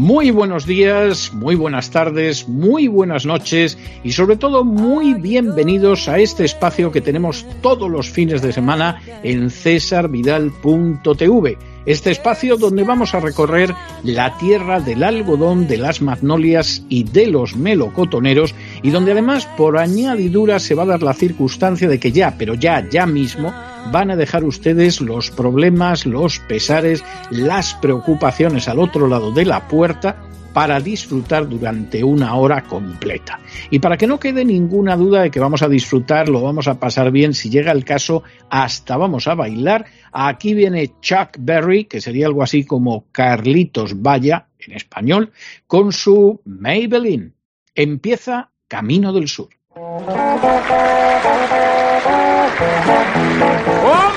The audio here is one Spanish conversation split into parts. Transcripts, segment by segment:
Muy buenos días, muy buenas tardes, muy buenas noches y sobre todo muy bienvenidos a este espacio que tenemos todos los fines de semana en cesarvidal.tv. Este espacio donde vamos a recorrer la tierra del algodón, de las magnolias y de los melocotoneros y donde además por añadidura se va a dar la circunstancia de que ya, pero ya, ya mismo, van a dejar ustedes los problemas, los pesares, las preocupaciones al otro lado de la puerta para disfrutar durante una hora completa. Y para que no quede ninguna duda de que vamos a disfrutar, lo vamos a pasar bien, si llega el caso, hasta vamos a bailar, aquí viene Chuck Berry, que sería algo así como Carlitos Vaya en español, con su Maybelline. Empieza Camino del Sur. Oh,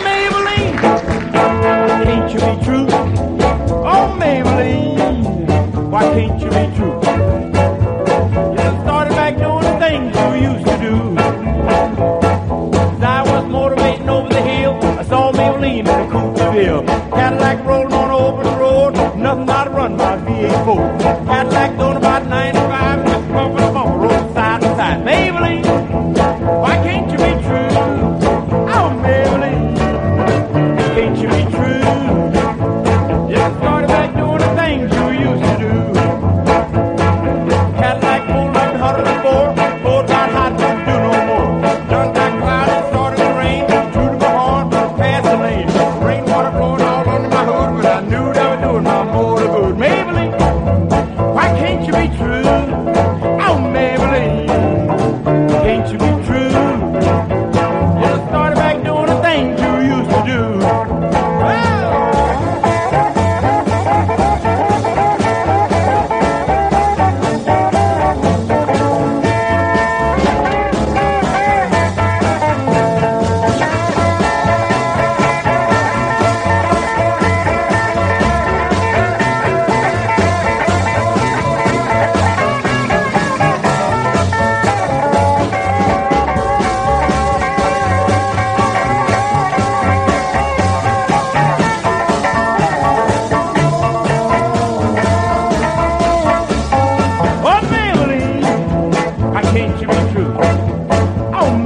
Maybelline, can't you be true? Oh, Maybelline, why can't you be true? You started back doing the things you used to do. As I was motivating over the hill, I saw Maybelline in a coupe. Cadillac rolling on over the road, nothing out of run by V8 Cadillac doing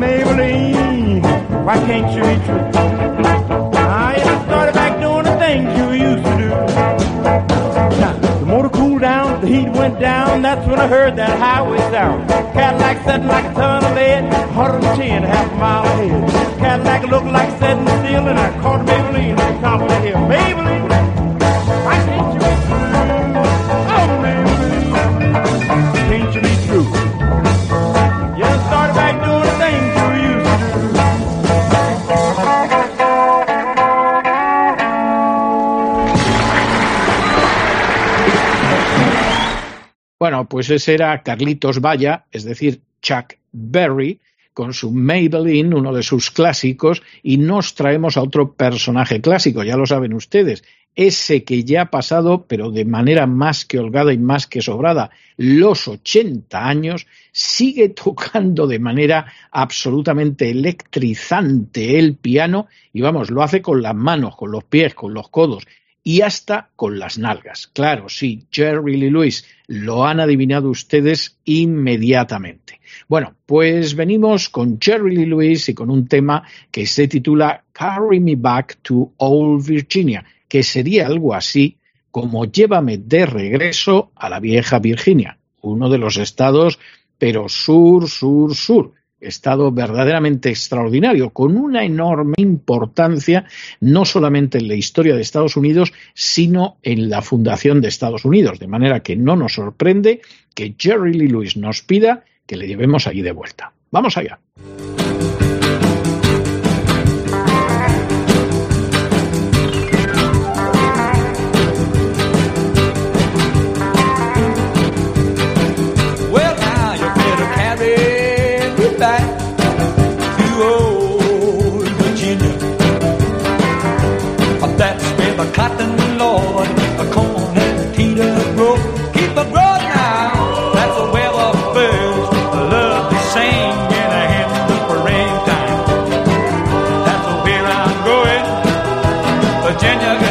Maybelline, why can't you be true? You started back doing the things you used to do. Now, the motor cooled down, the heat went down, that's when I heard that highway sound. Cadillac sitting like a ton of lead, 110 half a half mile ahead. Cadillac looked like setting still, and I caught Maybelline the top of the hill. Pues ese era Carlitos Vaya, es decir, Chuck Berry, con su Maybelline, uno de sus clásicos, y nos traemos a otro personaje clásico, ya lo saben ustedes, ese que ya ha pasado, pero de manera más que holgada y más que sobrada, los 80 años, sigue tocando de manera absolutamente electrizante el piano y vamos, lo hace con las manos, con los pies, con los codos y hasta con las nalgas. Claro, sí, Jerry Lee Lewis, lo han adivinado ustedes inmediatamente. Bueno, pues venimos con Jerry Lee Lewis y con un tema que se titula Carry Me Back to Old Virginia, que sería algo así como Llévame de regreso a la vieja Virginia, uno de los estados, pero sur, sur, sur, estado verdaderamente extraordinario, con una enorme importancia no solamente en la historia de Estados Unidos, sino en la fundación de Estados Unidos. De manera que no nos sorprende que Jerry Lee Lewis nos pida que le llevemos allí de vuelta. Vamos allá. The cotton, Lord, the corn and Peter grow. Keep a growing now. That's where the birds love to sing in a hymn for springtime. That's where I'm going. Virginia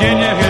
Virginia